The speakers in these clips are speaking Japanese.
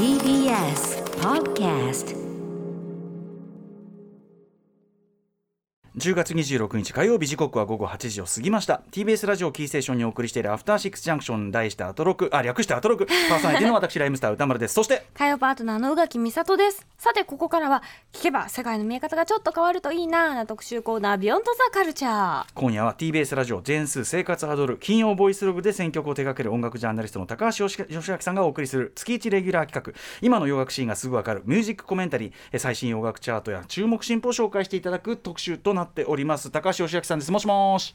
TBS Podcast 10月26日火曜日時刻は午後8時を過ぎました。TBS ラジオキーステーションにお送りしているアフターシックスジャンクション題してアトロクあ略してアトロク。パーソナリティの私ライムスター歌丸です。そして火曜パートナーの宇垣美里です。さてここからは聞けば世界の見え方がちょっと変わるといいなな特集コーナービヨンドザカルチャー。今夜は TBS ラジオ全数生活アドル金曜ボイスログで選曲を手掛ける音楽ジャーナリストの高橋義明さんがお送りする月1レギュラー企画。今の洋楽シーンがすぐわかるミュージックコメンタリーえ最新洋楽チャートや注目進歩を紹介していただく特集となっております高橋義明さんですもしもし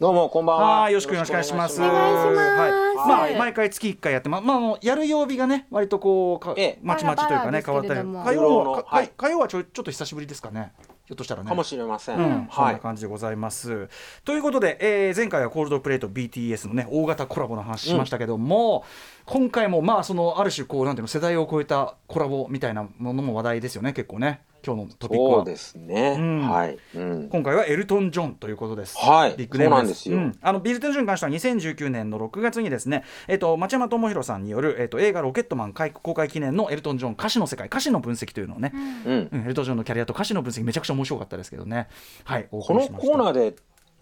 どうもこんばんは。はい、よろしくお願いします。お願いしますはい、まあ、はい毎回月一回やって、まあ、まあ、やる曜日がね、割とこう、かええまちまちというかね、変わったり。火曜は、い火曜はちょ、ちょっと久しぶりですかね。ひょっとしたらね。かもしれません。うん、そんは。ない感じでございます。ということで、えー前回はコールドプレイと BTS のね大型コラボの話しましたけども、今回もまあそのある種こうなんていうの世代を超えたコラボみたいなものも話題ですよね結構ね今日のトピックは。そうですね。うんはい。うん。今回はエルトン・ジョンということです。はいビッグネームですよあのビルトン・ジョンに関しては2019年の6月にですね、えっと町山智博さんによる、えっと映画ロケットマン開公開記念のエルトン・ジョン歌詞の世界歌詞の分析というのをね、うん。うんエルトン・ジョンのキャリアと歌詞の分析めちゃくちゃ面白かったですけどね。はい。おこのコーナーで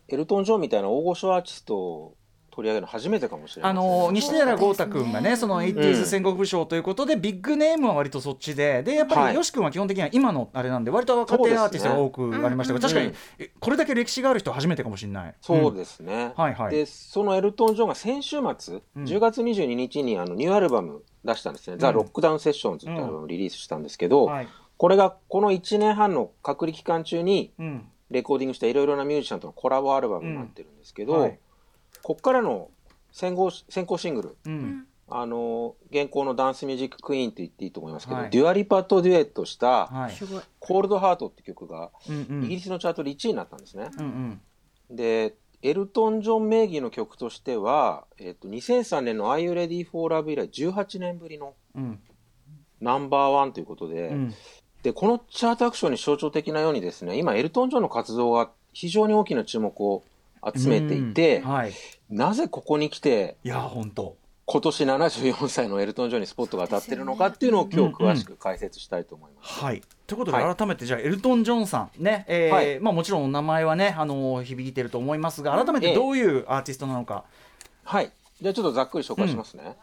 エルトン・ジョンみたいな大御所アーティストを取り上げるの初めてかもしれないね。の西寺豪太君がね、そのう 80s ん戦国武将ということで、ビッグネームは割とそっちで、でやっぱはいりよし君は基本的には今のあれなんで、割と若手アーティストが多くありましたが、確かにこれだけ歴史がある人は初めてかもしれない。そうですね。はいはいで、そのエルトン・ジョンが先週末、うん10月22日にあのニューアルバム出したんですね。ザ・ロックダウン・セッションズっていうアルバムをリリースしたんですけど、はい。これがこの1年半の隔離期間中にうん。レコーディングしたいろいろなミュージシャンとのコラボアルバムになってるんですけど、はいこっからの先行先行シングル、うん。あの現行のダンスミュージッククイーンと言っていいと思いますけど、はいデュアリパとデュエットしたはい。すごい「コールドハート」って曲がイギリスのチャートで1位になったんですね。うんうん。でエルトン・ジョン名義の曲としては、えっと2003年の「Are You Ready for Love」以来18年ぶりのうん。ナンバーワンということで,、うん。でこのチャートアクションに象徴的なようにですね今エルトン・ジョンの活動が非常に大きな注目を集めていて、うんはい。なぜここに来ていや、本当。今年74歳のエルトン・ジョンにスポットが当たってるのかっていうのを今日詳しく解説したいと思います。はい。ということで、はい改めてじゃあエルトン・ジョンさんね、えーはいまあもちろんお名前はね、あの響いてると思いますが、改めてどういうアーティストなのか。はい。じゃあちょっとざっくり紹介しますね。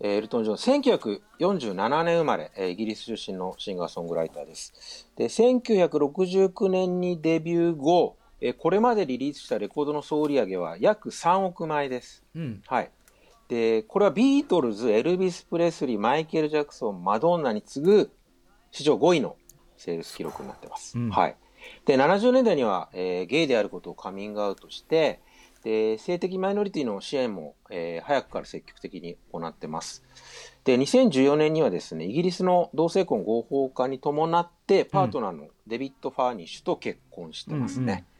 えーエルトン・ジョン、1947年生まれ、えーイギリス出身のシンガーソングライターです。で、1969年にデビュー後、えーこれまでリリースしたレコードの総売り上げは約3億枚です。うん。はい。で、これはビートルズ、エルビス・プレスリー、マイケル・ジャクソン、マドンナに次ぐ史上5位のセールス記録になってます。うんはい。で、70年代には、えーゲイであることをカミングアウトして、で、性的マイノリティの支援も、えー早くから積極的に行ってます。で、2014年にはですね、イギリスの同性婚合法化に伴って、パートナーのデビッド・ファーニッシュと結婚してますね。うん。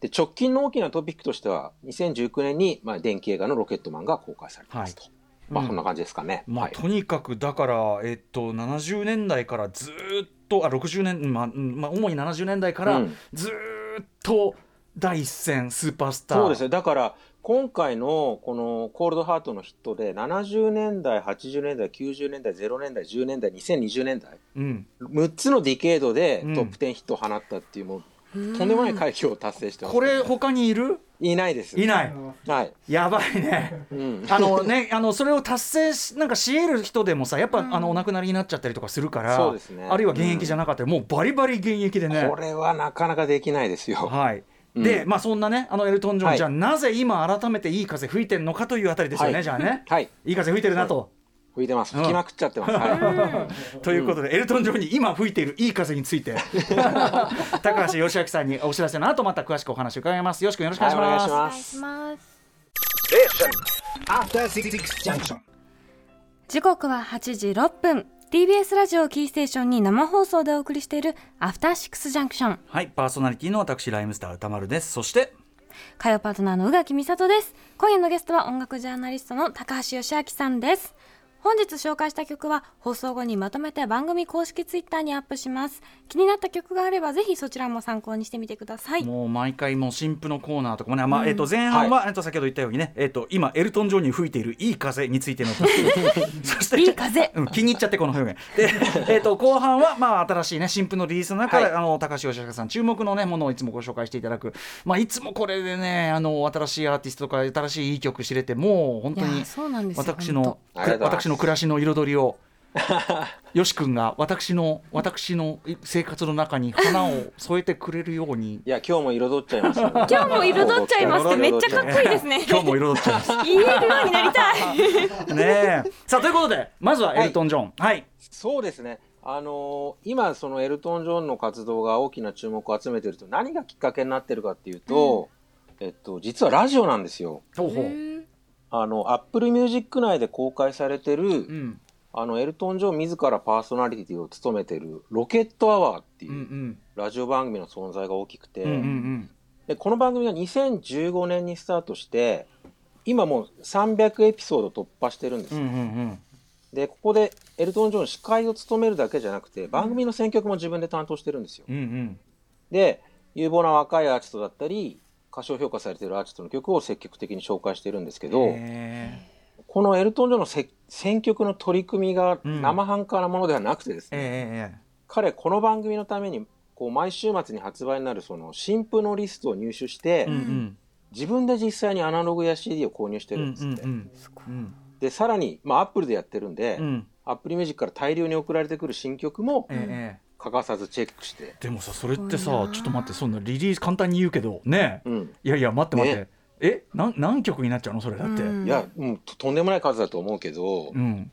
で直近の大きなトピックとしては2019年に、まあ、伝記映画の「ロケットマン」が公開されてますと、まあうん。そんな感じですかね、まあ、はい、とにかくだから、えっと、70年代からずーっとあ60年、まあうんまあ、主に70年代からうん。ずーっと第一線スーパースター。そうですねだから今回のこの「コールドハート」のヒットで70年代80年代90年代0年代10年代2020年代うん、6つのディケードでうん。トップ10ヒットを放ったっていうもうとんでもない快挙を達成してます、これ他にいる？いないです。いない。はい、やばいね。うん、あのね あのそれを達成しなんかし得る人でもさやっぱ、あのお亡くなりになっちゃったりとかするからそうですね。あるいは現役じゃなかったり、もうバリバリ現役でね。これはなかなかできないですよ。はい。うん。で、まあそんなねあのエルトン・ジョン、はい。じゃあなぜ今改めていい風吹いてるのかというあたりですよね、はい。じゃあね。はい。いい風吹いてるなと。吹いてます。吹きまくっちゃってます、はい。ということで、エルトン・ジョンに今吹いているいい風について。高橋義明さんにお知らせの後また詳しくお話を伺います。よろしくよろしくお願いします、はいお願いします。After Six Junction. 時刻は8時6分。TBS ラジオキーステーションに生放送でお送りしているアフターシックスジャンクションはいパーソナリティの私ライムスター歌丸です。そして火曜パートナーの宇垣美里です。今夜のゲストは音楽ジャーナリストの高橋義明さんです本日紹介した曲は放送後にまとめて番組公式ツイッターにアップします。気になった曲があればぜひそちらも参考にしてみてください。もう毎回もう新婦のコーナーとかもね、まあえっと前半は、えっと先ほど言ったようにね、えっと今エルトン・ジョンに吹いているいい風についての そしていい風。うん、気に入っちゃってこの表現。で、えっと後半はまあ新しいね新婦のリリースの中で、はい。あの高橋義明さん注目のねものをいつもご紹介していただく。まあいつもこれでねあの新しいアーティストとか新しいいい曲知れてもう本当にいやそうなんですよ私の私の暮らしの彩りを よし君が私の私の生活の中に花を添えてくれるように。いや今日も彩っちゃいますよ。今日も彩っちゃいますってめっちゃかっこいいですね。今日も彩っちゃいます。言えるようになりたい。ねえ。さあということでまずはエルトン・ジョン。はい、そうですね。あのー今、そのエルトン・ジョンの活動が大きな注目を集めていると、何がきっかけになってるかっていうと、えっと、実はラジオなんですよ。ほうほうあの、Apple Music 内で公開されてる、うん。あの、エルトン・ジョン自らパーソナリティを務めてる、ロケット・アワーっていうんラジオ番組の存在が大きくて、うんうんうん。でこの番組が2015年にスタートして、今もう300エピソード突破してるんですよ。うんうんうん。でここでエルトン・ジョン司会を務めるだけじゃなくて番組の選曲も自分で担当してるんですよ。うんうん。で有望な若いアーティストだったり過小評価されているアーティストの曲を積極的に紹介してるんですけどへこのエルトン・ジョンのせ選曲の取り組みがうん。生半可なものではなくてですえね、ええ彼この番組のためにこう毎週末に発売になるその新譜のリストを入手して、えうんうん。自分で実際にアナログや CD を購入してうんうるんですって。んうんでさらに、まあ、アップルでやってるんで、うん。アップルミュージックから大量に送られてくる新曲もええええ欠かさずチェックして、でもさそれってさちょっと待ってそんなリリース簡単に言うけどねうん、いやいや待って待って、ね。えなん何曲になっちゃうのそれだって、うん。いや、うん、ととんでもない数だと思うけど、うん、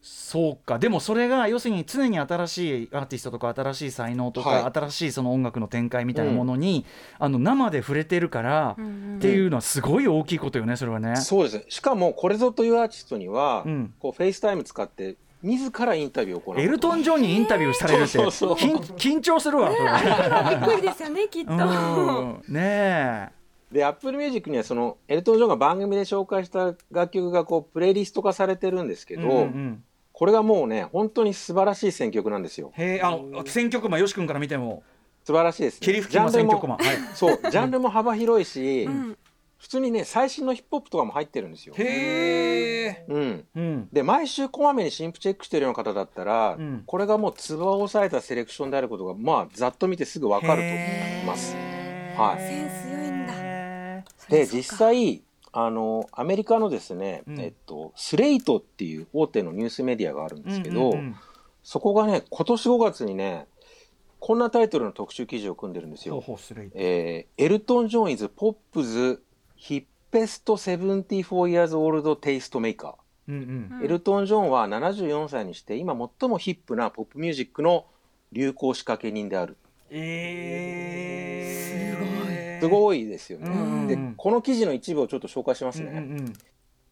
そうか。でもそれが要するに常に新しいアーティストとか新しい才能とか、はい。新しいその音楽の展開みたいなものに、あの生で触れてるから、うんうんっていうのはすごい大きいことよねそれはね。そうです。ねしかもこれぞというアーティストには、うん。こうフェイスタイム使って自らインタビューを行う。エルトン・ジョンにインタビューされるって そうそうそう。緊緊張するわ。それびっくりですよねきっと。うん。ねで Apple Music にはそのエルトン・ジョンが番組で紹介した楽曲がこうプレイリスト化されてるんですけえ、ど、うんうん。うんこれがもうね本当に素晴らしい選曲なんですよ。へえあの選曲マンよし君から見ても。素晴らしいです、ね、霧吹きの選曲マンはい。そうジャンルも幅広いし、うん。普通にね最新のヒップホップとかも入ってるんですよ、へえで毎週こまめに新譜チェックしてるような方だったら、うん。これがもうつばを押さえたセレクションであることがまあざっと見てすぐ分かると思います。はい。センス良いんだ。へで実際あのアメリカのですね、うん。えっと、スレイトっていう大手のニュースメディアがあるんーですけど、うんうんうん。そこがね今年5月にねこんなタイトルの特集記事を組んでるんですほうよ。えーエルト。ン・ジョン・イズ・ポップズ・ヒッペスト74 years old テイストメーカー。うんうん。うん。エルトン・ジョンは74歳にして今最もヒップなポップミュージックの流行仕掛け人である。えー、すごい。ですよね。うんでこの記事の一部をちょっと紹介しますね。うんうん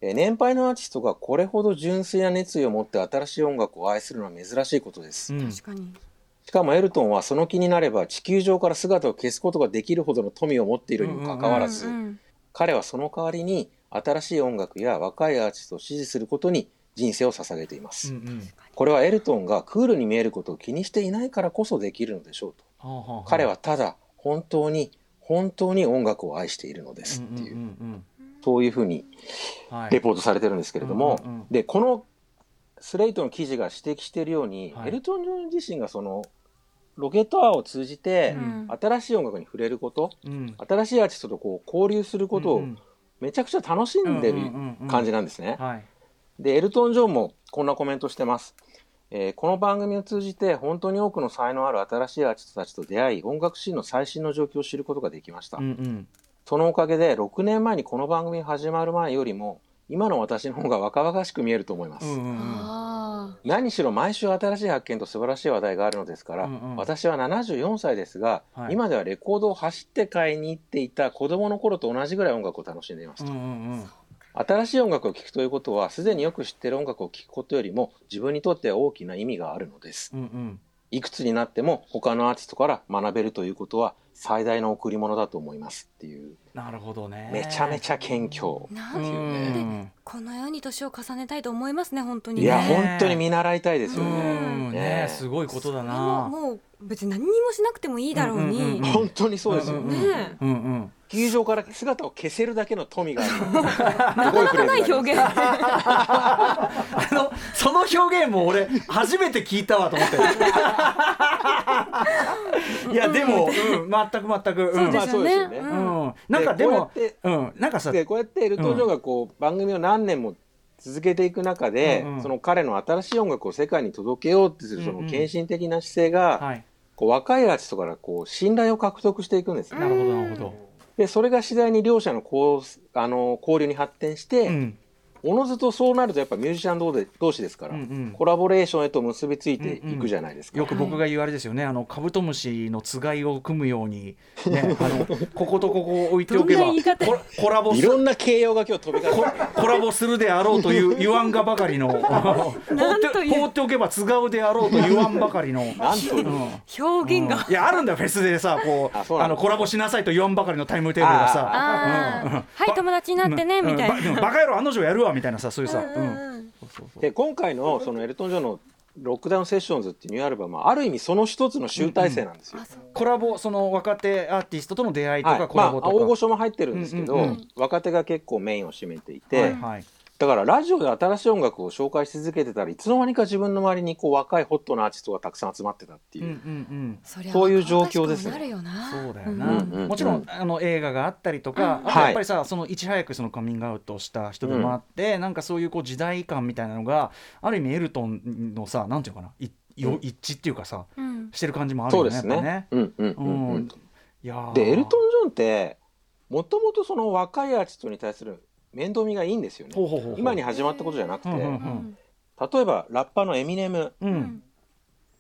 えー年配のアーティストがこれほど純粋な熱意を持って新しい音楽を愛するのは珍しいことです。うん。確かに。しかもエルトンはその気になれば地球上から姿を消すことができるほどの富を持っているにもかかわらず、うんうん。彼はその代わりに新しい音楽や若いアーティストを支持することに人生を捧げています。うんうん。これはエルトンがクールに見えることを気にしていないからこそできるのでしょうと。はあはあはあ。彼はただ本当に本当に音楽を愛しているのですっていう、うんうん。そういうふうにうんはい。レポートされてるんですけれども、うんうんうん。でこのスレイトの記事が指摘しているように、はい。エルトン・ジョン自身がそのロケットアワーを通じてうん。新しい音楽に触れることうん。新しいアーティストとこう交流することをうんめちゃくちゃ楽しんでる感じなんですね。はい。でエルトン・ジョンもこんなコメントしてます。えーこの番組を通じて本当に多くの才能ある新しいアーティストたちと出会い音楽シーンの最新の状況を知ることができました、うんうん。そのおかげで6年前にこの番組始まる前よりも今の私の方が若々しく見えると思います、うんうんうん。あ何しろ毎週新しい発見と素晴らしい話題があるのですから、うんうん。私は74歳ですが、はい。今ではレコードを走って買いに行っていた子供の頃と同じぐらい音楽を楽しんでいますと、うんうん新しい音楽を聴くということはすでによく知っている音楽を聴くことよりも自分にとっては大きな意味があるのですうんうんいくつになっても他のアーティストから学べるということは最大の贈り物だと思いますっていう。なるほどね。めちゃめちゃ謙虚なんっていこのように年を重ねたいと思いますね本当にね。いやね本当に見習いたいですようねんねねすごいことだな。もう別に何にもしなくてもいいだろうに、うんうんうん本当にそうですよ。うんねえ。うんうん。球場から姿を消せるだけの富がある。な。かなかない表現その表現も俺 初めて聞いたわと思って いやでも、うん、全く全く、うん、そうですよね。まあそうですよね。うん、なんかでもでこうん、なんかさでこうやってエルトン・ジョンがこう、番組を何年も続けていく中で、うんうんその彼の新しい音楽を世界に届けようってするそのうん。うん献身的な姿勢が、はい。こう若いアーティストからこう信頼を獲得していくんですね。なるほどなるほど、でそれが次第に両者のこうあの交流に発展して、うんおのずとそうなるとやっぱミュージシャン同で同士ですから、うんうん。コラボレーションへと結びついていくじゃないですか。よく僕が言うあれですよね、あのカブトムシのつがいを組むように、ね、あのこことここを置いておけばココラボすいろんな形容が今日飛び交ってコラボするであろうという言わんがばかりの。放ってなんという。放っておけばつがうであろうと言わんばかりの。なんという、うん。表現が、いやあるんだよフェスでさこうあの。コラボしなさいと言わんばかりのタイムテーブルがさ。うんうん。はい友達になってねうん。みたいな。うん。ばバカ野郎案の定やるわみたいなさそういうさ、で今回のそのエルトン・ジョンの「ロックダウン・セッションズ」っていうニューアルバムはある意味その一つの集大成なんですよ。あそう。コラボその若手アーティストとの出会いとはい。か、コまあラボとか、大御所も入ってるんですけど、うんうんうん。若手が結構メインを占めていて、はいはいだからラジオで新しい音楽を紹介し続けてたらいつの間にか自分の周りにこう若いホットなアーティストがたくさん集まってたっていう、うんうんうん。そういう状況ですねそうだよな、んうんうん。もちろんあの映画があったりとか、うんあとやっぱりさ、そのいち早くそのカミングアウトした人でもあって、なんかそういうこう時代感みたいなのがある意味エルトンのさなんていうのかな一致っていうかさうん。してる感じもあるよねそうですね。やっぱね。うんうんううん。うんん。いやー。でエルトン・ジョンってもともとその若いアーティストに対する面倒見がいいんですよね。今に始まったことじゃなくて、うんうんうん。例えばラッパーのエミネム。ううん。ん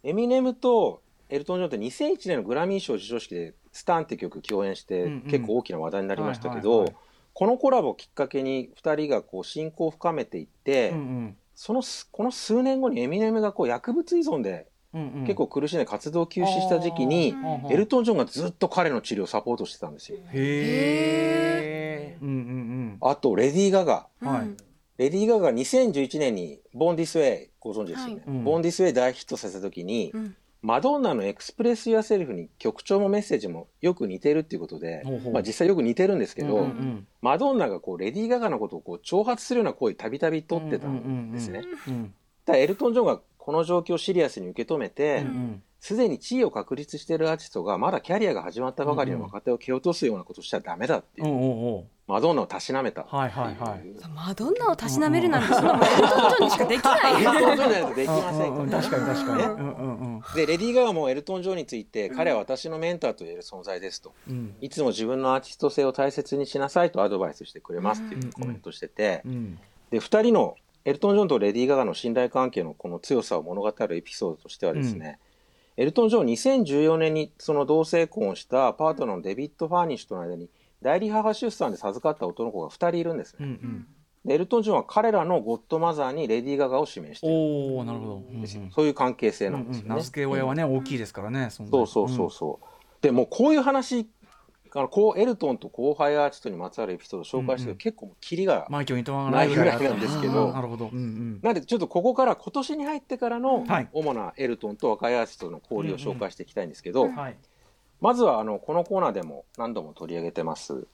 エミネムとエルトン・ジョンって2001年のグラミー賞授賞式で「スタン」って曲共演してうんうん。結構大きな話題になりましたけどこのコラボをきっかけに2人がこう親交を深めていって、うん。そのすこの数年後にエミネムがこう薬物依存でうんうん。結構苦しんで活動休止した時期に、うんエルトン・ジョンがずっと彼の治療をサポートしてたんですよ。へえうんうんあとレディー・ガガ。はい。うんレディー・ガガが2011年に「ボーン・ディス・ウェイ」ご存知ですよね、はいうん。ボーン・ディス・ウェイ大ヒットさせた時に、うん。マドンナのエクスプレス・ユア・セルフに曲調もメッセージもよく似てるっていうことで、まあ、実際よく似てるんですけど、うんうんマドンナがこうレディー・ガガのことをこう挑発するような行為たびたび取ってたんですね。うんただエルトン・ジョンがこの状況をシリアスに受け止めてうんうん。すで、に地位を確立しているアーティストがまだキャリアが始まったばかりの若手を蹴落とすようなことをしちゃダメだっていう、マドンナをたしなめた。はいはいはい。マドンナをたしなめるなんてそんなもんエルトン・ジョンにしかできない。エルトン・ジョンじゃないとできませんから確かに確かにねでレディー・ガガもエルトン・ジョンについて、彼は私のメンターと言える存在ですと。うん。いつも自分のアーティスト性を大切にしなさいとアドバイスしてくれますっていうコメントしてて、うん。で2人のエルトン・ジョンとレディー・ガガの信頼関係のこの強さを物語るエピソードとしてはですね、エルトン・ジョン2014年にその同性婚をしたパートナーのデビッド・ファーニッシュとの間に代理母出産で授かった男の子が2人いるんですね。うんうん。でエルトン・ジョンは彼らのゴッドマザーにレディー・ガガを指名している。おおなるほど。そういう関係性うんなんですよね。名付け親はね大きいですからねそうそうそうそう。でもうこういう話あのこうエルトンと後輩アーティストにまつわるエピソードを紹介してると結構もうキリがマイケルにとわないぐらいないぐらいなんですけど。うんなるほど。うんうん。なんでちょっとここから今年に入ってからのはい。主なエルトンと若いアーティストの交流を紹介していきたいんですけど、はい。まずはあのこのコーナーでも何度も取り上げてます、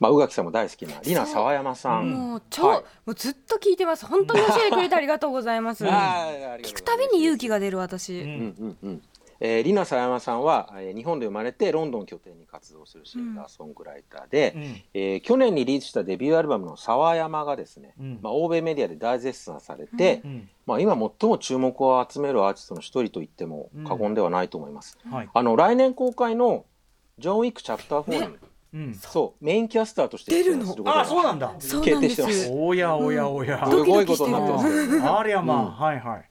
まあ、宇垣さんも大好きなリナ沢山さん。もう超、はい。もうずっと聞いてます。本当に教えてくれてありがとうございます。聞くたびに勇気が出る私、うんうんうんうんえー、リナ沢山さんは、えー日本で生まれてロンドンを拠点に活動するシンガーソングライターで、うん。えー去年にリリースしたデビューアルバムの「沢山」がですね、うん。まあ、欧米メディアで大絶賛されて、うん。まあ、今最も注目を集めるアーティストの一人と言っても過言ではないと思います。はい。あの来年公開の「ジョン・ウィック・チャプター4に、うん。そう。メインキャスターとして出ることあがそうなんだ。そうなんです。決定してます。おやおやおや。すごいことになってますけどね。ありゃまあ。うん。はいはい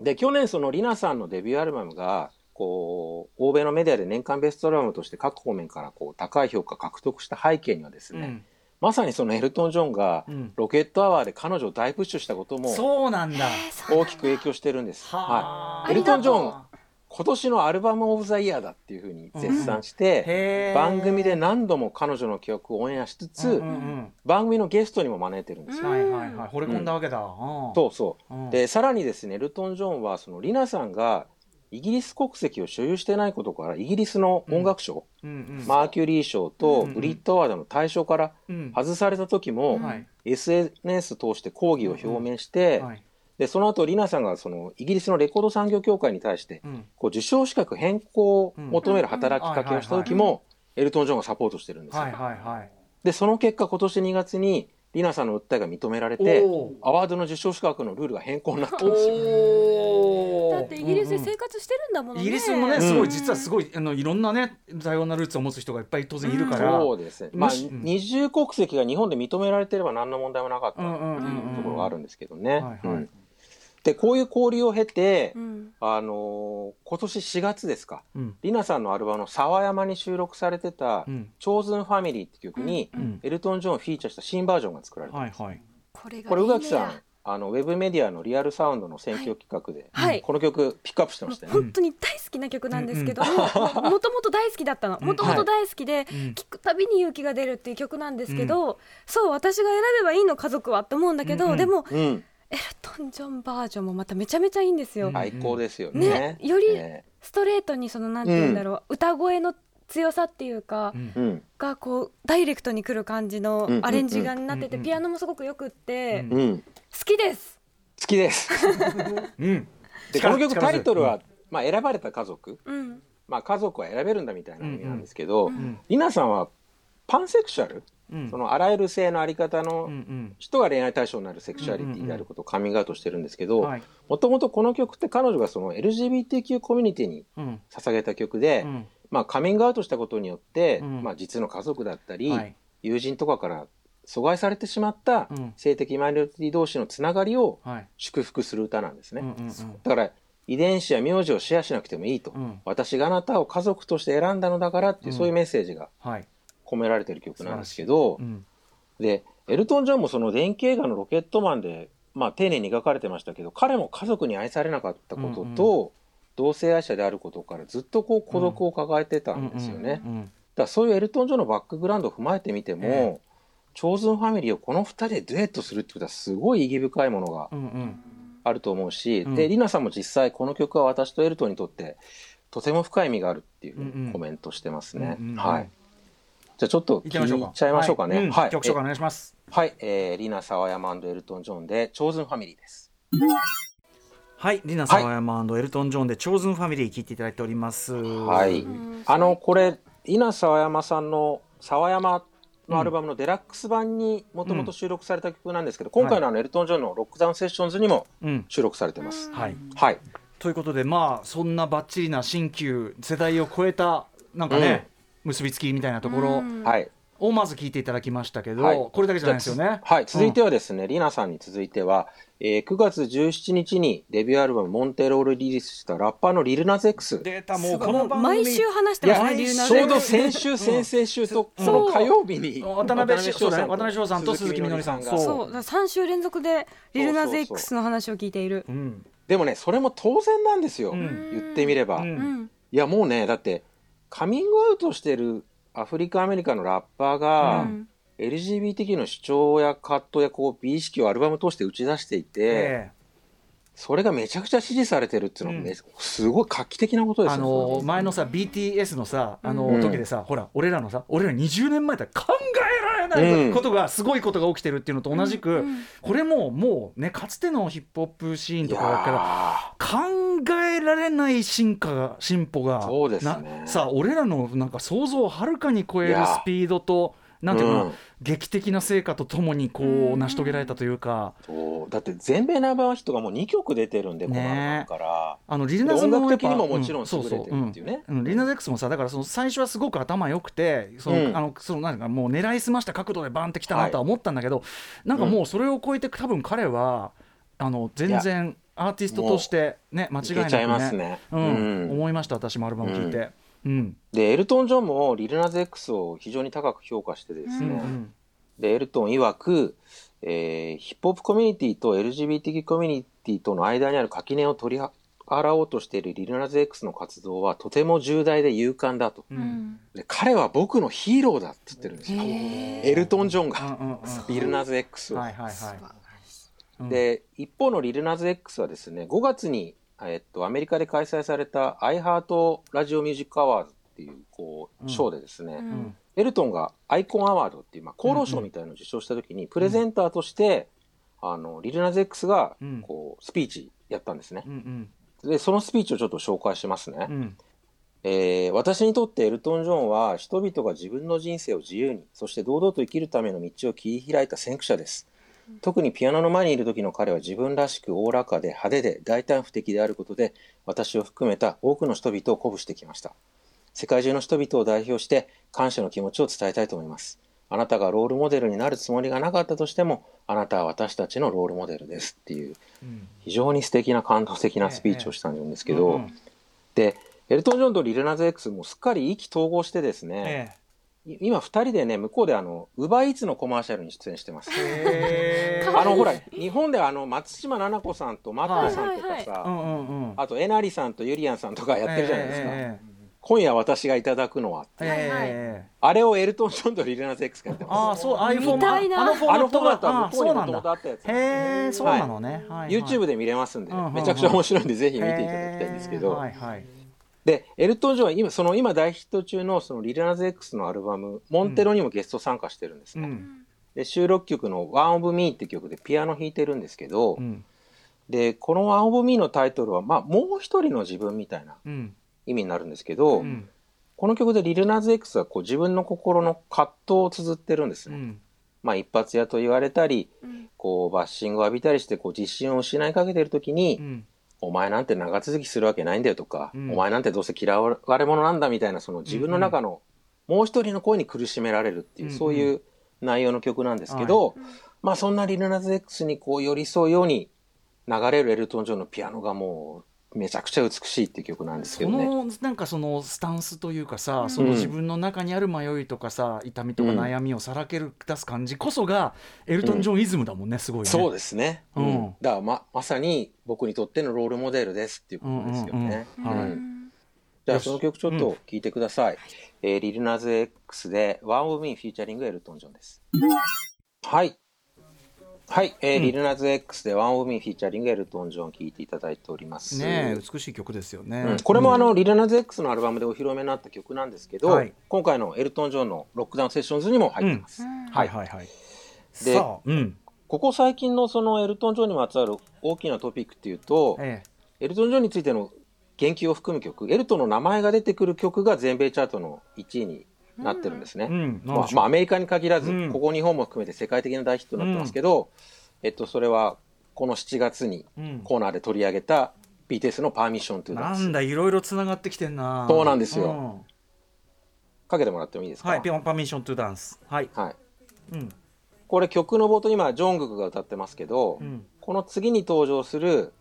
で去年そのリナさんのデビューアルバムがこう欧米のメディアで年間ベストアルバムとして各方面からこう高い評価獲得した背景にはですね、うん。まさにそのエルトン・ジョンがうん。ロケットアワーで彼女を大プッシュしたこともそうなんだ。大きく影響してるんです。ははあ。い、エルトン・ジョン今年のアルバムオブザイヤーだっていうふうに絶賛して、番組で何度も彼女の曲をオンエアしつつ、番組のゲストにも招いてるんですよ。うんはいはいはい。惚れ込んだわけだ、うん。そうそう。うん。で、さらにですね、エルトン・ジョンは、そのリナさんがイギリス国籍を所有してないことから、イギリスの音楽賞、マーキュリー賞とブリット・アワードの対象からうん。外された時も、はい、SNS 通して抗議を表明して、はいでその後リナさんがそのイギリスのレコード産業協会に対してうん。こう受賞資格変更を求める働きかけをした時もエルトン・ジョンがサポートしてるんですよ。はいはいはい。でその結果今年2月にリナさんの訴えが認められてアワードの受賞資格のルールが変更になったんですよ。だってイギリスで生活してるんだもんね、イギリスもね、うんすごい実はすごいあのいろんなね多様なルーツを持つ人がいっぱい当然いるから、そうですね。まあ二重国籍が日本で認められてれば何の問題もなかったところがあるんですけどね。はいはいうんでこういう交流を経て、うん。あのー今年4月ですか。うん。リナさんのアルバムの「沢山」に収録されてたうん「チョーズンファミリー」って曲に、うん。エルトン・ジョンをフィーチャーした新バージョンが作られた、はいはい。これがこれ宇垣さんあのウェブメディアのリアルサウンドの選挙企画で、はい。この曲ピックアップしてましたよね。本当に大好きな曲なんですけどももともと大好きだったの。もともと大好きでうん。聴くたびに勇気が出るっていう曲なんですけど、そう私が選べばいいの家族はって思うんだけど、うん。うん。でもうん、エルトン・ジョンバージョンもまためちゃめちゃいいんですよ、うん。最高ですよね。ねよりね。ストレートにそのなんて言うんだろう、歌声の強さっていうか、うん。うん。がこうダイレクトに来る感じのうんアレンジがになってて、うんピアノもすごくよくって、うん。うん、好きです。好きです。うん。でこの曲力タイトルは、まあ、選ばれた家族、うん。まあ、家族は選べるんだみたいな意味なんですけど、うんうん。リナさんはパンセクシャル、うん。そのあらゆる性のあり方のん人が恋愛対象になるセクシュアリティであることをカミングアウトしてるんですけどはい。もともとこの曲って彼女がその LGBTQ コミュニティにうん。捧げた曲で、うん。まあ、カミングアウトしたことによって、うん。まあ、実の家族だったり、はい。友人とかから阻害されてしまったうん。性的マイノリティ同士のつながりをはい。祝福する歌なんですね。だから遺伝子や名字をシェアしなくてもいいと、うん。私があなたを家族として選んだのだからっていう、うん。そういうメッセージがはい込められてる曲なんですけど、うんでエルトン・ジョンもその電気映画の「ロケットマンで」まあ、丁寧に描かれてましたけど彼も家族に愛されなかったことと、同性愛者であることからずっとこう孤独を抱えてたんですよね。うんうんだからそういうエルトン・ジョンのバックグラウンドを踏まえてみても、えチョーズンファミリーをこの2人でデュエットするってことはすごい意義深いものがうんうん。あると思うし、うん。でリナさんも実際この曲は私とエルトンにとってとても深い意味があるっていうコメントしてますね。うんうんうん。はい。じゃあちょっと聞いちゃいましょうか。ね。うんはい。曲紹介お願いします。えはい、えーリナ・サワヤマエルトン・ジョンでチョーズンファミリーです。はい。リナ・サワヤマエルトン・ジョンで「チョーズンファミリー」聞いていただいております。はい。うんあのこれリナ・サワヤマさんの「サワヤマ」のアルバムのデラックス版にもともと収録された曲なんですけど、今回のあのエルトン・ジョンの「ロックダウン・セッションズ」にもうん。収録されてます。はい。はい。ということでまあそんなバッチリな新旧世代を超えたなんかね、結びつきみたいなところ。をまず聞いていただきましたけど、はい。これだけじゃないですよね。はい、続いてはですね、リナさんに続いては、えー9月17日にデビューアルバム「モンテロール」リリースしたラッパーのリルナ・ゼックス。データもうこの番組毎週話していやますねちょうどゼ先週、先々週と、うん。その火曜日に、渡辺翔そうだね渡辺翔さんと鈴木みのりさんが。そうそう。だ3週連続でリルナゼックスの話を聞いている。うん。でもね、それも当然なんですよ、うん。言ってみれば。うん。うん。いや、もうね、だって、カミングアウトしてるアフリカ、アメリカのラッパーが、う LGBTQ の主張や葛藤やこう美意識をアルバム通して打ち出していて、えそれがめちゃくちゃ支持されてるっていうのはめ、すごい画期的なことですよえあの前のさ BTS のさあのうん。時でさ、ほら俺らのさ俺ら20年前だ考えられないことが、すごいことが起きてるっていうのと同じく、うんこれももうねかつてのヒップホップシーンとかからー。考えられない進化が進歩がそうですね。なさあ俺らのなんか想像をはるかに超えるスピードとなんていうかな、うん。劇的な成果とともにこううん。成し遂げられたというか、そう。だって全米ナンバーワンヒットがもう2曲出てるんで、このから。あのリルナズも音楽的にもやっぱもちろんうそうそう優れてるっていうね。ん。ん。リルナゼックスもさだからその最初はすごく頭良くてその、うん。あのそのなんかもう狙いすました角度でバンってきたなとは思ったんだけど、なんかもうそれを超えて多分彼はあの全然アーティストとしてね間違いなくねいけちゃいますね。うん。うん。思いました私もアルバム聞いて。うん。で、エルトン・ジョンもリルナ・ゼックスを非常に高く評価してですうんうね、ん。で、エルトン曰く、えーヒップホップコミュニティと LGBTQ コミュニティとの間にある垣根を取りは洗おうとしているリルナズ X の活動はとても重大で勇敢だと。ううん。んで彼は僕のヒーローだって言ってるんですよ。へエルトン・ジョンうんが、リルナズ X を。はいはいで、一方のリルナズ X はですね、5月に、えっと、アメリカで開催された iHeart ラジオミュージックアワードっていう、こうんう、ショーでですね、うん。うんエルトンがアイコンアワードっていう、まあ、厚労省みたいなのを受賞したときに、プレゼンターとして、あの、リルナズ X がうん、こう、スピーチやったんですね。う。んで、そのスピーチをちょっと紹介しますね。うんうん。えー私にとってエルトン・ジョンは人々が自分の人生を自由にそして堂々と生きるための道を切り開いた先駆者です特にピアノの前にいる時の彼は自分らしくおおらかで派手で大胆不敵であることで私を含めた多くの人々を鼓舞してきました。世界中の人々を代表して感謝の気持ちを伝えたいと思います。あなたがロールモデルになるつもりがなかったとしてもあなたは私たちのロールモデルですっていううん。非常に素敵な感動的なスピーチをしたんですけど、うんでエルトン・ジョンとリルナズ X もすっかり意気投合してですね、今2人でね向こうであのウーバーイーツのコマーシャルに出演してます。あのほら日本ではあの松島菜々子さんとマットさんとかはいさ、あとえなりさんとゆりやんさんとかやってるじゃないですか、え今夜私がいただくのは。あれをエルトン・ジョンとリルナズ X がやってあまあそうああいうフォーみたいな。あのフォすあのフォーマットあは向こうにもともとあったやつへえそうなのね、はいはい。YouTube で見れますんで、うんうんうん。めちゃくちゃ面白いんでぜひ見ていただきたいんですけど、はいはいで、エルトン・ジョンは今、その今大ヒット中のそのリルナズ X のアルバム、モンテロにもゲスト参加してるんですね。うん。で、収録曲の One of Me って曲でピアノ弾いてるんですけど、うん。で、この One of Me のタイトルは、まあ、もう一人の自分みたいなうん。意味になるんですけど、うん。この曲でリルナズ X はこう自分の心の葛藤を綴ってるんですね。うん。まあ、一発屋と言われたり、うん。こう、バッシングを浴びたりして、こう、自信を失いかけてる時に、うんお前なんて長続きするわけないんだよとか、うん。お前なんてどうせ嫌われ者なんだみたいな、その自分の中のもう一人の声に苦しめられるっていう、うんそういう内容の曲なんですけど、まあそんなリルナズ X にこう寄り添うように流れるエルトン・ジョンのピアノがもうめちゃくちゃ美しいっていう曲なんですけそどね。のなんかそのスタンスというかさ、うんその自分の中にある迷いとかさ痛みとかうん悩みをさらけ出す感じこそがエルトン・ジョンイズムだもんねすごいね。そうですね、うんうんだからままさに僕にとってのロールモデルですっていうことですよね。うんうんうんはいうんじゃあその曲ちょっと聴いてください。えーリルナズ X で One of Me フィーチャリングエルトン・ジョンです。はい。はい、えーうんリルナズ X で One of Me フィーチャリングエルトン・ジョン聴いていただいております。ねえ美しい曲ですよね。うんこれもあの、リルナズ X のアルバムでお披露目になった曲なんですけど、はい今回のエルトン・ジョンのロックダウンセッションズにも入ってます。うんはいはいはい。でうん、ここ最近のそのエルトン・ジョンにまつわる大きなトピックっていうと、えエルトン・ジョンについての言及を含む曲、エルトンの名前が出てくる曲が全米チャートの1位になってるんですね。え、うん、まあまあアメリカに限らず、うん。ここ日本も含めて世界的な大ヒットになってますけど、えっと、それはこの7月にうん。コーナーで取り上げた BTS のパーミッショントゥダンスなんだいろいろつながってきてんな。そうなんですよ。うん。かけてもらってもいいですか？はい、ピョンパーミッショントゥダンス。はい。はい。うん、これ曲の冒頭今ジョングクが歌ってますけど、うん、この次に登場する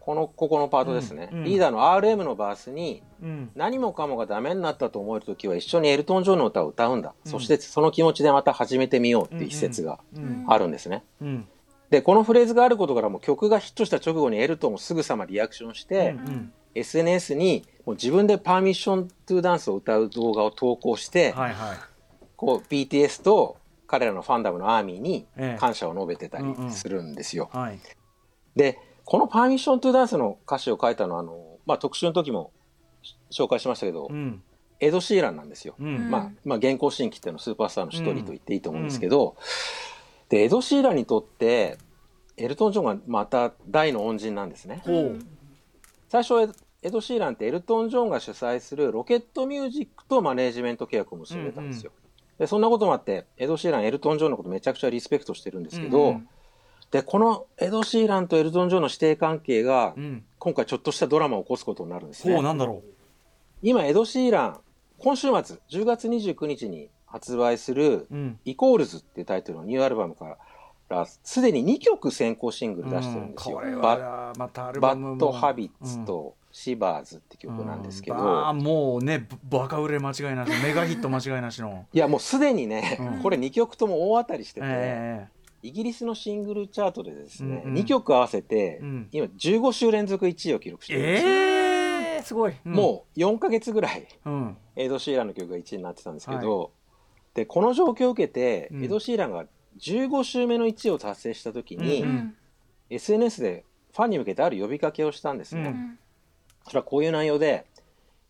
このここのパートですね、うんうん。リーダーの RM のバースにうん、何もかもがダメになったと思える時は一緒にエルトン・ジョンの歌を歌うんだ、うん。そしてその気持ちでまた始めてみようっていう一節がうん、あるんですね、うん、でこのフレーズがあることからもう曲がヒットした直後にエルトンもすぐさまリアクションして、うん、SNS にもう自分でパーミッショントゥダンスを歌う動画を投稿して、はいはい。こう BTS と彼らのファンダムのアーミーにええ。感謝を述べてたりうんうんするんですよ。はい。でこのパーミッショントゥダンスの歌詞を書いたのはあの、まあ、特集の時も紹介しましたけど、うん、エド・シーランなんですよ。うん、まあ、まあ、現行新規っていうのはスーパースターの一人と言っていいと思うんですけど、でエド・シーランにとってエルトン・ジョンがまた大の恩人なんですね。最初エドエド・シーランってエルトン・ジョンが主催するロケットミュージックとマネージメント契約を結んでたんですよ。でそんなこともあってエド・シーランエルトン・ジョンのことめちゃくちゃリスペクトしてるんですけど、うんでこのエド・シーランとエルトン・ジョンの師弟関係がうん、今回ちょっとしたドラマを起こすことになるんですね。なんだろ今エド・シーラン今週末10月29日に発売するう。うん。「イコールズ」っていうタイトルのニューアルバムからすでに2曲先行シングル出してるんですよ。これバッド・ハビッツと「シバーズ」って曲なんですけど、うんまあもうねバカ売れ間違いなしメガヒット間違いなしのいやもうすでにね、うんこれ2曲とも大当たりしてて、えイギリスのシングルチャートでですね、うんうん。2曲合わせて、うん。今15週連続1位を記録してるんです。よ、えー、すごい、うん。もう4ヶ月ぐらいうん。エド・シーランの曲が1位になってたんですけど、でこの状況を受けて、うん。エド・シーランが15週目の1位を達成した時に、ううん。ん SNS でファンに向けてある呼びかけをしたんですね、うん。それはこういう内容で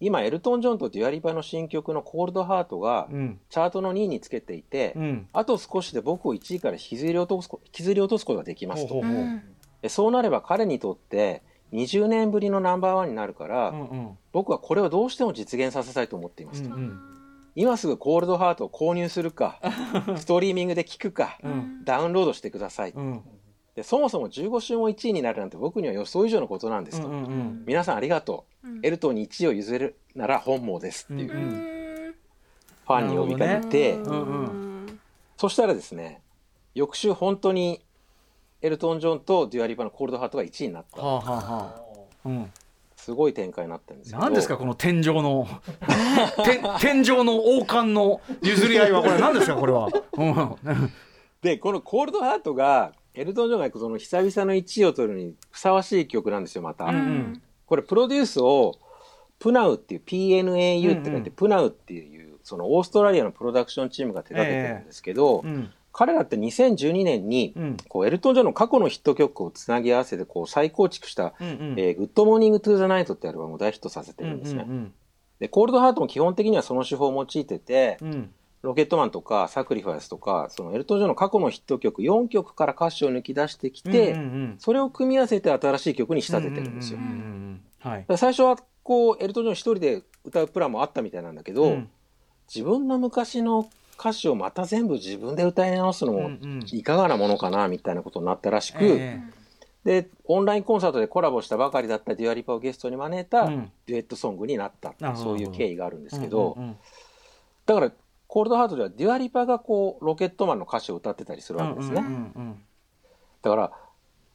今エルトン・ジョンとデュアリパの新曲の「コールドハートがうん。チャートの2位につけていて、うん。あと少しで僕を1位から引きずり落とすこ引きずり落とすことができますとそうなれば彼にとって20年ぶりのナンバーワンになるから、うんうん。僕はこれをどうしても実現させたいと思っていますと、うん今すぐコールドハートを購入するか ストリーミングで聞くか、うん。ダウンロードしてください、うんでそもそも15週も1位になるなんて僕には予想以上のことなんですと、うんうん皆さんありがとう、うん。エルトンに1位を譲るなら本望ですっていう、ファンに呼びかけて、うんうん。そしたらですね翌週本当にエルトン・ジョンとデュアリパのコールドハートが1位になった。はあはあはあ。うん。すごい展開になってるんです何ですかこの天井の 天天井の王冠の譲り合いは。これ何ですかこれは、うん。でこのコールドハートがエルトン・ジョンがその久々の1位を取るのにふさわしい曲なんですよまた、うんうん。これプロデュースをプナウっていう PNAU って書いて、うんうん。プナウっていうそのオーストラリアのプロダクションチームが手掛けてるんですけど、うん。彼らって2012年にうん。こうエルトン・ジョンの過去のヒット曲をつなぎ合わせてこう再構築したうんうん。えーグッドモーニング・トゥ・ザ・ナイトってアルバムを大ヒットさせてるんですね。うんで、コールドハートも基本的にはその手法を用いてて、うんうんロケットマンとかサクリファイスとか、そのエルトン・ジョンの過去のヒット曲4曲から歌詞を抜き出してきて、うんうんうん。それを組み合わせて新しい曲に仕立ててるんですよ。うううんうん。はい。だから最初はこうエルトン・ジョン一人で歌うプランもあったみたいなんだけど、うん。自分の昔の歌詞をまた全部自分で歌い直すのもうんうん。いかがなものかなみたいなことになったらしく、えでオンラインコンサートでコラボしたばかりだったデュアリパをゲストに招いたうん。デュエットソングになったうなるほどそういう経緯があるんでえすけど、うんうんだからコールドハートではデュアリパがこうロケットマンの歌詞を歌ってたりするうんわけですね、だから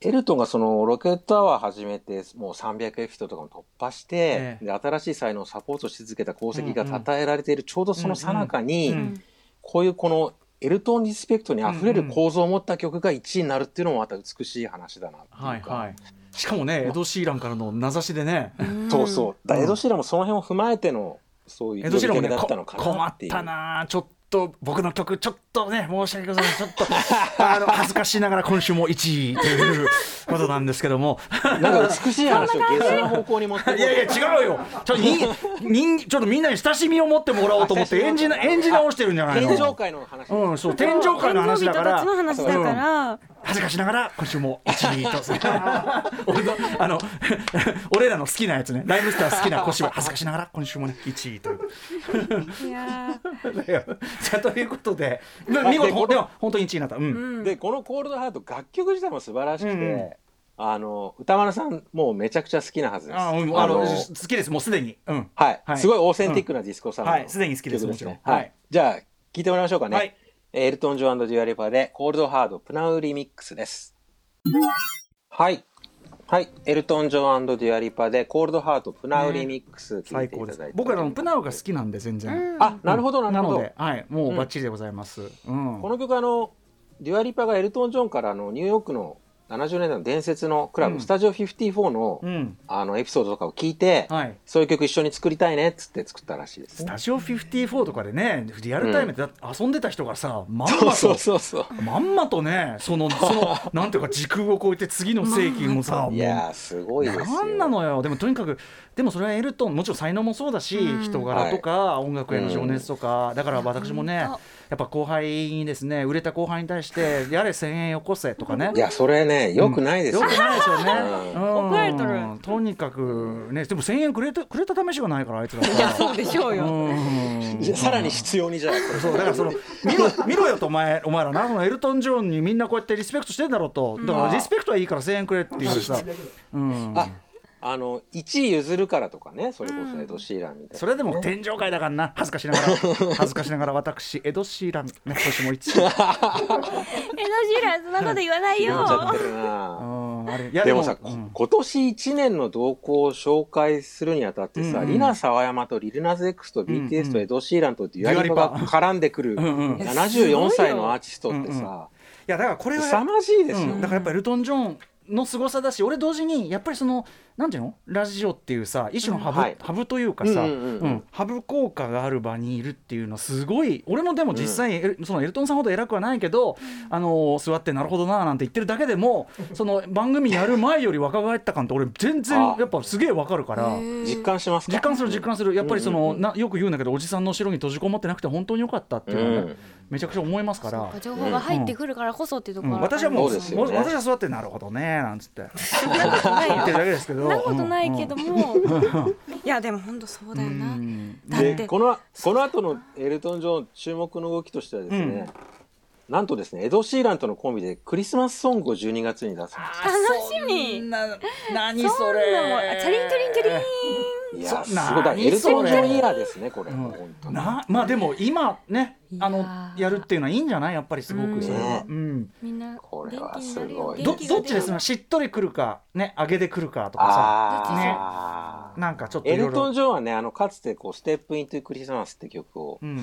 エルトンがそのロケットアワー始めてもう300エピソードとかも突破して、ええ。で新しい才能をサポートし続けた功績が称えられているちょうどその最中に、うんうんこういうこのエルトンリスペクトにあふれる構造を持った曲が1位になるっていうのもまた美しい話だなっていうか、はいはい。しかもねエド・シーランからの名指しでね。そうそう。だうんエド・シーランもその辺を踏まえてのそういうエド・シーランもね困ったな。ちょっと僕の曲ちょっとね申し訳ござい。ませんちょっと あの恥ずかしながら今週も1位ということなんですけども。なんか美しい話を下世な方向に持ってい。やいや違うよ。ちょちょっとみんなに親しみを持ってもらおうと思って演じな演じ直してるんじゃないの？天上界の話、うんそう天上界の話だから。誕生日とたちの話だから、恥ずかしながら今週も1位と。俺のあの 俺らの好きなやつね。ライムスター好きな小芝居恥ずかしながら今週もね1位という。いやということで見事。でも本当に1位になった、うん。ーうん。でこの「コールドハート」楽曲自体も素晴らしくて、うんうん。あの宇多丸さんもうめちゃくちゃ好きなはずです。あうん。あの好きです。もうすでに、うん。はい、はい。すごいオーセンティックなディスコサウンドの。はい。すでに好きです曲もちろん。ははいい、じゃあ聞いてもらいましょうかね、はいエルトン・ジョンデュアリパで「コールドハートプナウリミックス」です。はい。はい。エルトン・ジョンデュアリパで「コールドハートプナウリミックス」聞い最高です。僕はあのプナウが好きなんで全然、うん。あなるほどなるほど、なので、はい、もうバッチリでございます、うん。この曲あのデュアリパがエルトン・ジョンからあのニューヨークの70年代の伝説のクラブ、うん。スタジオ54の,、うん。あのエピソードとかを聞いて、はい。そういう曲一緒に作りたいねっつって作ったらしいです。ね。スタジオ54とかでねリアルタイムでだ遊んでた人がさ、まんまとそうそうそうそう。まんまとねその そのなんていうか時空を超えて次の世紀もさいやーすごいですよ。なんなのよ。でもとにかくでもそれはエルトンもちろん才能もそうだし、うん。人柄とか、音楽への情熱とか、だから私もね本やっぱ後輩にですね売れた後輩に対してやれ1000円よこせとかね。いやそれねよくないですよ。よくないですよね。ううん。怒られとる。とにかくね、でも1000円くれたくれた試しがないからあいつら。いやそうでしょうよ、さらに必要にじゃあ。これそうだからその見ろ見ろよとお前お前らな。そのエルトン・ジョンにみんなこうやってリスペクトしてんだろうと。だからリスペクトはいいから1000円くれっていうさ、うん、ああの1位譲るからとかねそれこそエド・シーランみたいな。それでも天井界だからな？恥ずかしながら。恥ずかしながら私エド・シーランね今年も一位。エド・シーラン そんなこと言わないよ。言っちゃってるな。うんあれ。いやでもさ、うん。今年1年の動向を紹介するにあたってさ、うんうん。リナ・サワヤマとリルナズ X と BTS とエド・シーランとデュアリパが絡んでくるうんうん。74歳のアーティストってうんうん。さ、やだからこれは凄まじいですよ、うん。だからやっぱりエルトン・ジョンの凄さだし俺同時にやっぱりそのなんていうの？ラジオっていうさ一種のハブ,、うんはい。ハブというかさ、うんうんうんうん。ハブ効果がある場にいるっていうのはすごい俺もでも実際、エルそのエルトンさんほど偉くはないけど、あの座ってなるほどななんて言ってるだけでもその番組やる前より若返った感って俺全然あ。やっぱすげえわかるから。実感しますか？実感する実感する。やっぱりその、うんうんうん。なよく言うんだけどおじさんの後ろに閉じこもってなくて本当によかったっていうのめちゃくちゃ思いますから、情報が入ってくるからこそっていうとこうん。ろが私はもうね。も私は座ってなるほどねなんつって。言ってるだけですけど。そんなことないけど。うん。も、いやでも本当そうだよな、うん。だって。でこのこの後のエルトン・ジョン注目の動きとしてはですね、なんとですねエド・シーランとのコンビでクリスマスソングを12月に出すんです楽しみな何それ。チャリンチャリンチャリンいやそすごい。だ何エルトン・ジョンイヤーですねこれ、うん。もう本当に。なまあでも今ねあのいやるっていうのはいいんじゃない？やっぱりすごく。それはね、うん、みんなこれはすごい。どどっちです？かしっとりくるかね上げでくるかとかさ。なんかちょっといろいエルトン・ろジョンはねあのかつてこう「ステップ・イントゥ・クリスマス」って曲をうん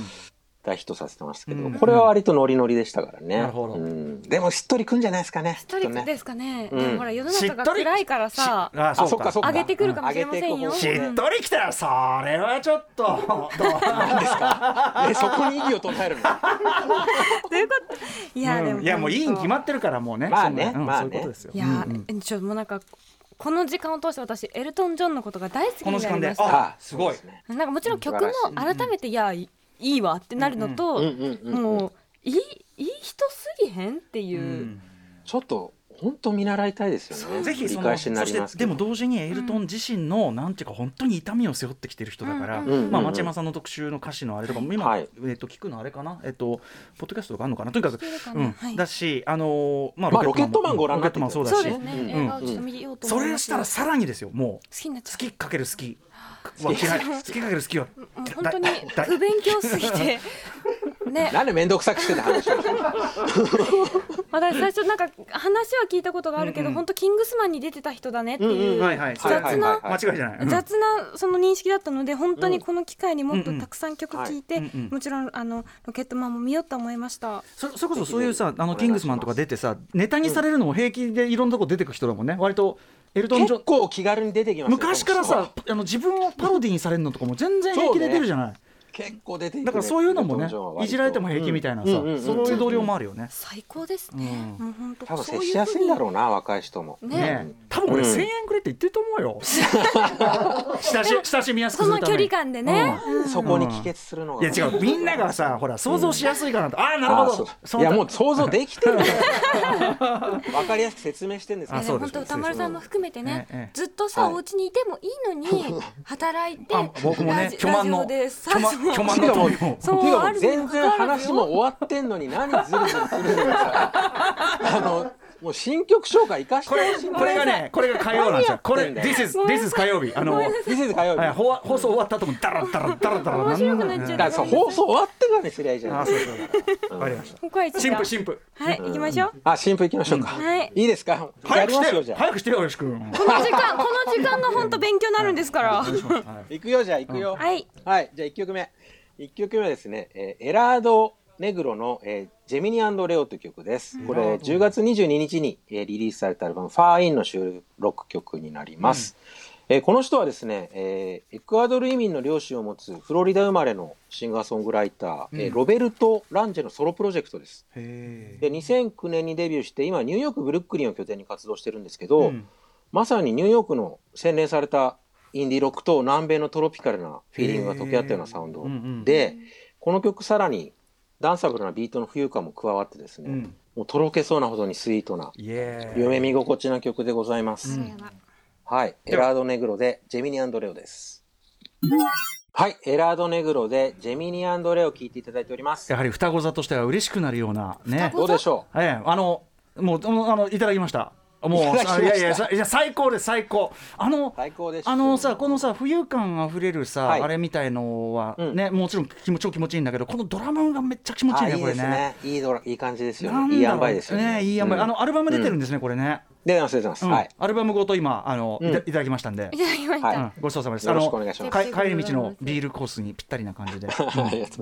大ヒットさせてましたけど、うん。これは割とノリノリでしたからね。なるほど。うん。でもしっとりくんじゃないですかね。しっとりきっとねですかね、うん。でもほら世の中が暗いからさああそっかそっか。上げてくるかもしれませんよ。してっとりきたらそれはちょっと。どう何ですか？えそこに異議を唱えるの？ということ？いや、うん。でもいやもういいに決まってるからもうね。まあね。まあね。そういうことですよ。いや、うんうん。えちょっともうなんかこの時間を通して私エルトン・ジョンのことが大好きこの時間で？になりましたあすごいなんかもちろん曲も改めていやいいいわってなるのと、うんうんうんうんもういいいい人すぎへんっていう、うん。ちょっと本当見習いたいですよね。ぜひそそしてでも同時にエルトン自身の、なんていうか本当に痛みを背負ってきてる人だから、うんうんうんまあ、町山さんの特集の歌詞のあれとかも今、はい。えっと聞くのあれかな、えっとポッドキャストとかあるのかな？とにかくうん。なはい。だし、あのーまあまあロケットマンご覧になってロケットマンそうだし。そうですね、それしたらさらにですよもう。好きかける好き好き。かける好きは。うもう本当にだ不勉強すぎて ね。なんで面倒くさくしてた話私最初なんか話は聞いたことがあるけど、うんうん本当キングスマンに出てた人だねっていう、雑な雑なその認識だったので本当にこの機会にもっとたくさん曲聴いて、うんうん。もちろんあのロケットマンも見ようと思いました。そそれこそそういうさあのキングスマンとか出てさネタにされるのも平気でいろんなとこ出てく人だもんね。割とエルトン・ジョン結構気軽に出てきますよ昔からさあの自分をパロディにされるのとかも全然平気で出るじゃない、結構出てだからそういうのもねいじられても平気みたいなさ、うんうんうんうん。そういう同僚もあるよね、最高ですね。うん。多分接しやすいんだろうな若い人も。ね。多分俺うん。1000円くれって言ってると思うよ。親し親しみやすくその距するために。離感でね。うん。そこに帰結するのが。いや違う。みんながさ ほら想像しやすいかなと、ああなるほど。いやもう想像できてる わかりやすく説明してるんですいやあそうです。でも本当歌丸さんも含めてね、ええずっとさ、はい。お家にいてもいいのに働いてあ僕もねラジ巨万の巨万 巨万の富をそう全然話も終わってんのに何ずるずるするのにさあのもう新曲紹介生かしてこれほしい。これがねこれが火曜なんですよ。これ This is This is 火曜日。あのはいミセス火曜日。放放送終わった後もダラダラダラダラ面白くなっちゃう。だからそう放送終わってからにすりゃいいじゃないあそうそう。わかりました新番婦新婦。はい行きましょう、あ新婦行きましょうか、はい。いいですか？や早くりますよじゃあ。して早くしてよよし君。この時間この時間が本当勉強になるんですから。行くよじゃあ行くよ、はい。はい、じゃあ1曲目。1曲目はですね、えーエラード・ネグロの、えージェミニレオという曲です。これ、10月22日に、えーリリースされたアルバム、ファーインの収録曲になります。えーこの人はですね、えーエクアドル移民の両親を持つフロリダ生まれのシンガーソングライター、えーうんロベルト・ランジェのソロプロジェクトです。へで、2009年にデビューして、今、ニューヨーク、ブルックリンを拠点に活動してるんですけど、うん。まさにニューヨークの洗練されたインディロックと南米のトロピカルなフィーリングが溶け合ったようなサウンドうんうん。で、この曲さらにダンサブルなビートの浮遊感も加わってですね、うん。もうとろけそうなほどにスイートな夢見心地な曲でございます。うん。はい、エラードネグロでジェミニレオです。はい、エラードネグロでジェミニレオを聴いていただいております。や。はり双子座としては嬉しくなるようなね。どうでしょええ。あのもうあのいただきましたもういやいやさいや最高です最高。あの最高です。あのさこのさ浮遊感あふれるさ、はい。あれみたいのはうん。ね、もちろん気持超気持ちいいんだけどこのドラムがめっちゃ気持ちいいねあいいこれね。ですね。いいドラいい感じですよ。ねいい塩梅ですよねいい塩梅、うん。あのアルバム出てるんですね、これね、出てます出てます、うん。はい。アルバムごと今あの、うん。いただきましたんで。い、ただきました、ごちそうさまです。よろしくお願いします。か帰り道のビールコースにぴったりな感じで、いた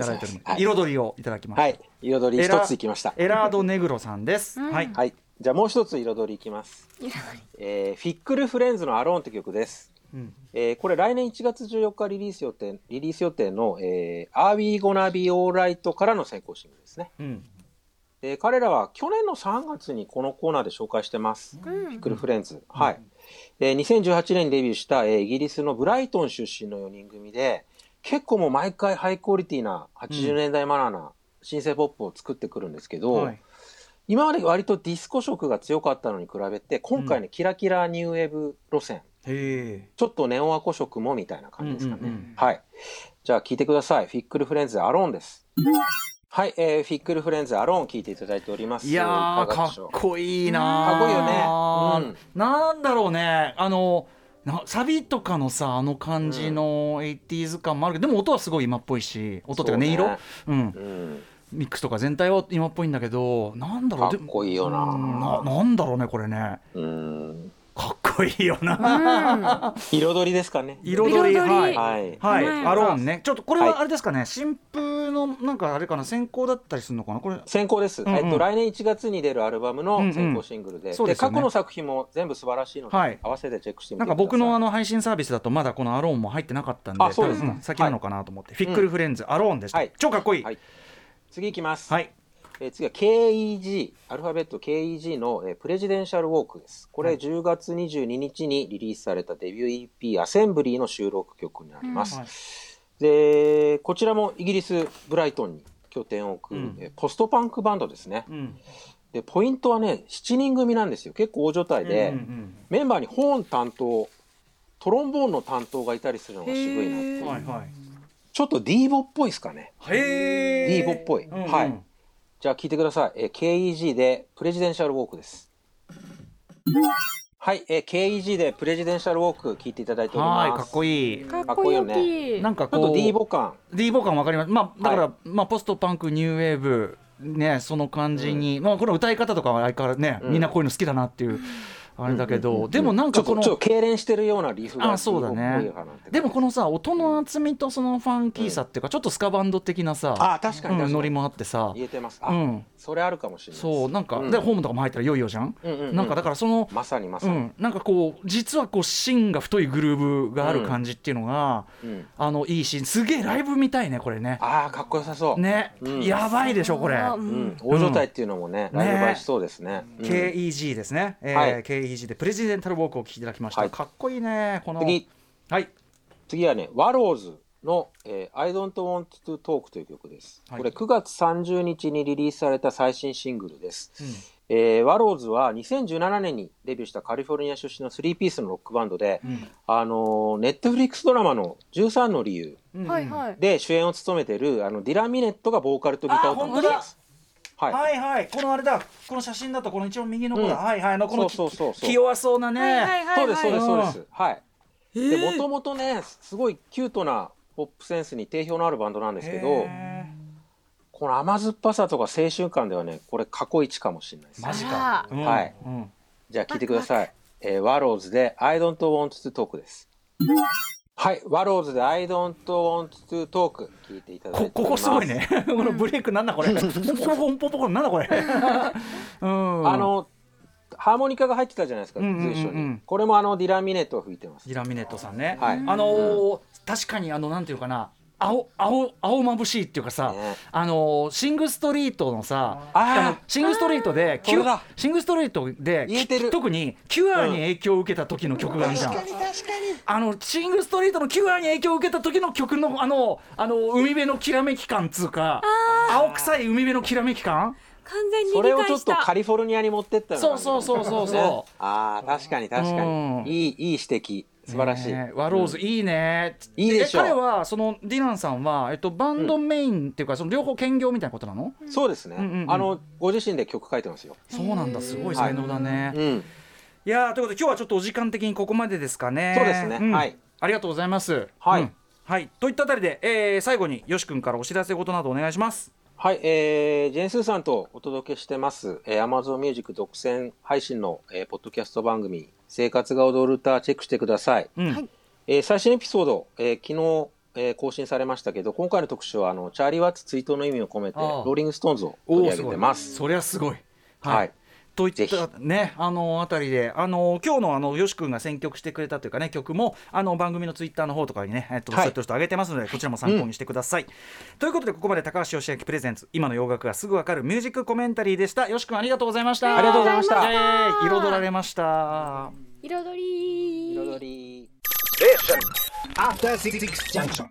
だいてるはい。彩りをいただきました、はい。彩り一ついきました。エラードネグロさんです、うん。はい。はいじゃあもう一つ彩りいきます、えーフィックルフレンズのアローンって曲です。うん。えーこれ来年1月14日リリース予定リリース予定の、えー、Are We Gonna Be Alright からの先行シングルですね。うん。で彼らは去年の3月にこのコーナーで紹介してます。うん。フィックルフレンズ。はい。で2018年にデビューした、えーイギリスのブライトン出身の4人組で、結構もう毎回ハイクオリティな80年代マナーなシンセポップを作ってくるんですけど、はい今まで割とディスコ色が強かったのに比べて、今回ね、キラキラニューウェーブ路線。ちょっとネオンアコ色もみたいな感じですかね。うんうんうんはい。じゃあ聞いてください。フィックルフレンズアローンです。はい、えー、フィックルフレンズアローン聞いていただいております。いやーかっこいいなかっこいいよねうんなんだろうねあのなサビとかのさあの感じの 80s 感もあるけどでも音はすごい今っぽいし音っていうか音色？そうねうんうん。ミックスとか全体は今っぽいんだけどなんだろうかっこいいよな。でうんななんだろうねこれね。うん。かっこいいよな、彩りですかね。彩り彩り。はい、はい。はい、うんアローンね。ちょっとこれはい。はあれですかね、新風のなんかあれかな先行だったりするのかな？これ先行です、うんうん。えっと、来年1月に出るアルバムの先行シングルで,、でうんうんそうでね過去の作品も全部素晴らしいので、はい。合わせてチェックしてみなんかてください。僕のあの配信サービスだとまだこのアローンも入ってなかったんであそうですか多分先なのかなと思って、フィックルフレンズ、アローンでした、はい。超かっこいい。はい次いきます、はい。えー次は KEG アルファベット KEG の、えープレジデンシャルウォークです。これはい。10月22日にリリースされたデビュー EP アセンブリーの収録曲になります、はい。でこちらもイギリスブライトンに拠点を置く、うん。えーポストパンクバンドですね。うん。でポイントはね7人組なんですよ。結構大所帯で、うんうんメンバーにホーン担当トロンボーンの担当がいたりするのが渋いなっていう。うんはいはいちょっとディーボっぽいですかね。へディーボっぽい、うんうん。はい。じゃあ聞いてください、えー KEG でプレジデンシャルウォークです。はい、えー KEG でプレジデンシャルウォーク聞いていただいております。はいかっこいい。かっこいいよね。なんかこうちょっとディーボ感。ディーボ感わかります。まあだから、はまあポストパンクニューウェーブねその感じに、まあこの歌い方とかは相変わらずね、うん。みんなこういうの好きだなっていう、あれだけど、でもなんかこのちょっと痙攣してるようなリフがあそうだね。でもこのさ音の厚みとそのファンキーさっていうか、ちょっとスカバンド的なさあ確かにノリもあってさ。言えてます。あ、うん。それあるかもしれないそうなんか、うん。でホームとかも入ったらいよいよじゃん、うんうんうん。なんかだからそのまさにまさに、うん、なんかこう実はこう芯が太いグルーブがある感じっていうのが、うん。あのいいしすげえライブみたいねこれね。ああかっこよさそう、ね、うん。やばいでしょこれ、あううん。ん、大所帯っていうのもね、ライブ映えしそうですね。うん。KEG ですね、えーはい KEG でプレジデンタルウォークをお聞きいただきました、はい。かっこいいねこの。次、はい。次はね、ワローズの、えー I don't want to talk という曲です。はい。これ9月30日にリリースされた最新シングルです。うん。えーワローズは2017年にデビューしたカリフォルニア出身の3ピースのロックバンドで、うん。あのネットフリックスドラマの13の理由うん。はいはい。で主演を務めているあのディラン・ミネットがボーカルとギターを担当してます。はい。はいはいこのあれだこの写真だとこの一番右の子だ、うんはいはいあのこのそうそうそう気弱そうなね、はいはいはいそうです、そうです、そうでうんす。はい。で、もともとね、すごいキュートなポップセンスに定評のあるバンドなんですけど、へこの甘酸っぱさとか青春感ではね、これ過去一かもしれないですー。マジあか、うんはいうんじゃあ聞いてください。えーワローズで I don't want to talk です。はい、ワローズで I don't want to talk 聞いていただいてこここすごい。ね。このブレイクなんだこれ。ポンポンポンポンなんだこれ。うん。あの、ハーモニカが入ってたじゃないですか、うんうんうんうん。随所に。これもあのディラン・ミネットが吹いてます。デ。ィラミネットさんね、はい。あのー確かにあのなんていうかな青青青眩しいっていうかさ、ねあのーシングストリートのさあー。のシングストリートでキュシングストリートで特にキュアに影響を受けた時の曲があるじゃん、確かに確かに。あのシングストリートのキュアに影響を受けた時の曲のあのあの海辺のきらめき感つうか青臭い海辺のきらめき感？完全にそれをちょっとカリフォルニアに持ってったよそうそうそうそうそう。ああ確かに確かうん。にいいいい指摘素晴らしい、ワローズいいね、いいでしょ彼はそのディランさんは、えっと、バンドメインっていうか、その両方兼業みたいなことなの、そうですね、うんうんうん。あのご自身で曲書いてますよ、そうなんだすごい才能だね、うん、いやーということで今日はちょっとお時間的にここまでですかね。そうですね。ん。はい。ありがとうございます。はい。うん。はい。といったあたりで、えー最後によし君からお知らせ事などお願いしますはい、えー、ジェーンスーさんとお届けしてます、えー、Amazon Music 独占配信の、えー、ポッドキャスト番組、生活が踊る歌チェックしてください。うん。はい。えー最新エピソード、えー昨日、えー更新されましたけど、今回の特集は、あの、チャーリー・ワッツ追悼の意味を込めて、ローリング・ストーンズを取り上げてます。そりゃすごい。はいといったねあのあたりであの今日のあのよし君が選曲してくれたというかね曲もあの番組のツイッターの方とかにねえっとはい。そういった人上げてますのでこちらも参考にしてください、ということでここまで高橋義明プレゼンツ今の洋楽がすぐわかるミュージックコメンタリーでした。よし君ありがとうございました。ありがとうございました。彩られました。彩り。彩り。After Six Junction.